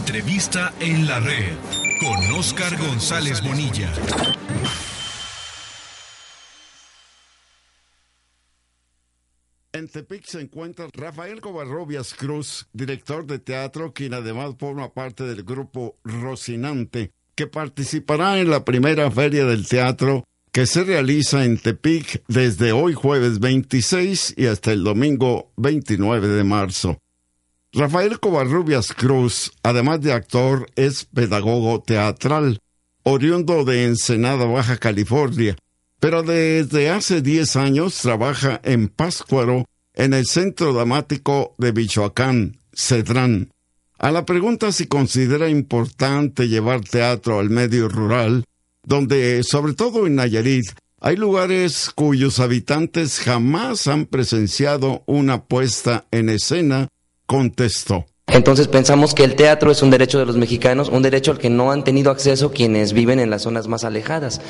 Entrevista en la red con Oscar González Bonilla. En Tepic se encuentra Rafael Covarrobias Cruz, director de teatro, quien además forma parte del grupo Rocinante, que participará en la primera feria del teatro que se realiza en Tepic desde hoy jueves 26 y hasta el domingo 29 de marzo. Rafael Covarrubias Cruz, además de actor, es pedagogo teatral, oriundo de Ensenada, Baja California, pero desde hace 10 años trabaja en Páscuaro, en el Centro Dramático de Michoacán, Cedrán. A la pregunta si considera importante llevar teatro al medio rural, donde, sobre todo en Nayarit, hay lugares cuyos habitantes jamás han presenciado una puesta en escena contestó. Entonces pensamos que el teatro es un derecho de los mexicanos, un derecho al que no han tenido acceso quienes viven en las zonas más alejadas.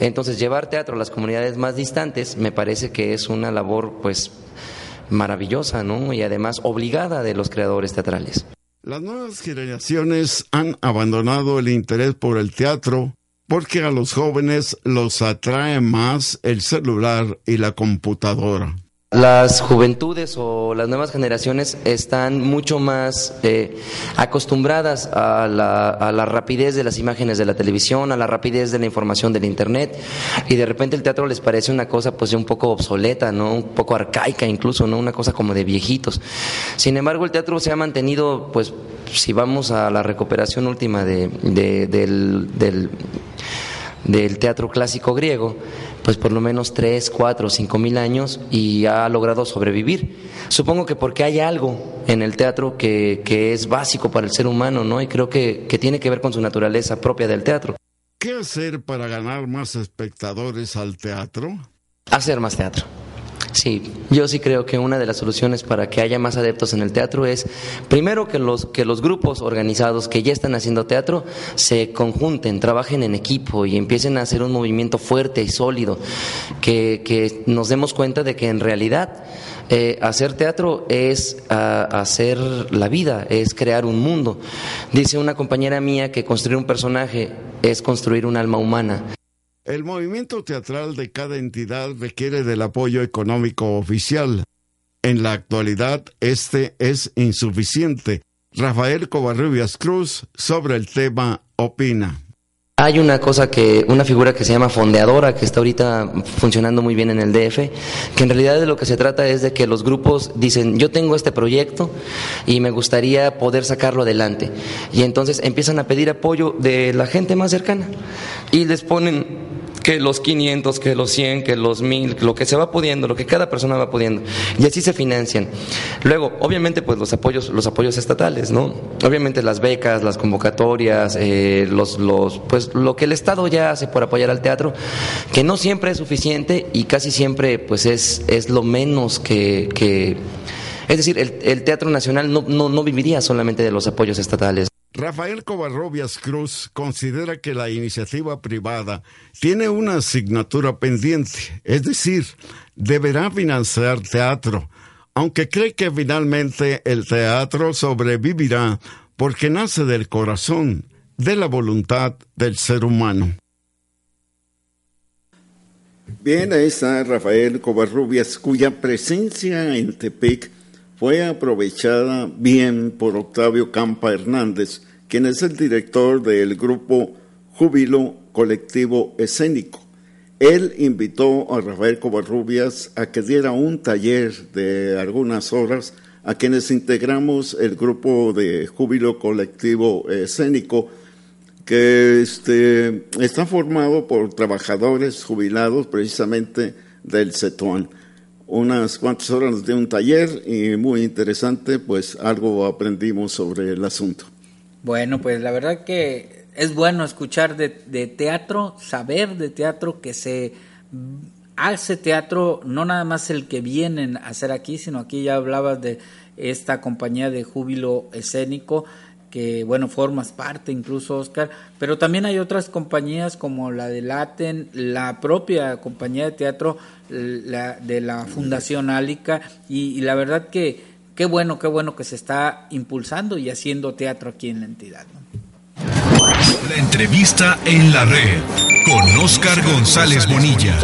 Entonces llevar teatro a las comunidades más distantes me parece que es una labor pues maravillosa, ¿no? Y además obligada de los creadores teatrales. Las nuevas generaciones han abandonado el interés por el teatro porque a los jóvenes los atrae más el celular y la computadora. Las juventudes o las nuevas generaciones están mucho más eh, acostumbradas a la, a la, rapidez de las imágenes de la televisión, a la rapidez de la información del Internet, y de repente el teatro les parece una cosa pues un poco obsoleta, ¿no? un poco arcaica incluso, ¿no? una cosa como de viejitos. Sin embargo, el teatro se ha mantenido, pues si vamos a la recuperación última de, de, del, del del teatro clásico griego, pues por lo menos tres, cuatro, cinco mil años y ha logrado sobrevivir. Supongo que porque hay algo en el teatro que, que es básico para el ser humano, ¿no? Y creo que, que tiene que ver con su naturaleza propia del teatro. ¿Qué hacer para ganar más espectadores al teatro? Hacer más teatro. Sí, yo sí creo que una de las soluciones para que haya más adeptos en el teatro es, primero, que los, que los grupos organizados que ya están haciendo teatro se conjunten, trabajen en equipo y empiecen a hacer un movimiento fuerte y sólido, que, que nos demos cuenta de que en realidad eh, hacer teatro es uh, hacer la vida, es crear un mundo. Dice una compañera mía que construir un personaje es construir un alma humana. El movimiento teatral de cada entidad requiere del apoyo económico oficial. En la actualidad, este es insuficiente. Rafael Covarrubias Cruz sobre el tema opina. Hay una cosa que, una figura que se llama fondeadora, que está ahorita funcionando muy bien en el DF, que en realidad de lo que se trata es de que los grupos dicen, yo tengo este proyecto y me gustaría poder sacarlo adelante. Y entonces empiezan a pedir apoyo de la gente más cercana y les ponen que los 500, que los 100, que los 1000, lo que se va pudiendo, lo que cada persona va pudiendo. Y así se financian. Luego, obviamente, pues los apoyos, los apoyos estatales, ¿no? Obviamente las becas, las convocatorias, eh, los, los, pues lo que el Estado ya hace por apoyar al teatro, que no siempre es suficiente y casi siempre pues es, es lo menos que, que es decir, el, el Teatro Nacional no, no, no viviría solamente de los apoyos estatales. Rafael Covarrobias Cruz considera que la iniciativa privada tiene una asignatura pendiente, es decir, deberá financiar teatro, aunque cree que finalmente el teatro sobrevivirá porque nace del corazón, de la voluntad del ser humano. Bien, ahí está Rafael Covarrubias, cuya presencia en Tepic fue aprovechada bien por Octavio Campa Hernández, quien es el director del grupo Júbilo Colectivo Escénico. Él invitó a Rafael Covarrubias a que diera un taller de algunas horas a quienes integramos el grupo de Júbilo Colectivo Escénico, que este, está formado por trabajadores jubilados precisamente del CETUAN. Unas cuantas horas de un taller y muy interesante, pues algo aprendimos sobre el asunto. Bueno, pues la verdad que es bueno escuchar de, teatro, saber de teatro, que se hace teatro, no nada más el que vienen a hacer aquí, sino aquí ya hablabas de esta compañía de júbilo escénico, que bueno, formas parte incluso Oscar, pero también hay otras compañías como la de Laten, la propia compañía de teatro la, de la Fundación Álica y, la verdad que qué bueno, qué bueno que se está impulsando y haciendo teatro aquí en la entidad. La entrevista en la red con Oscar González Bonilla.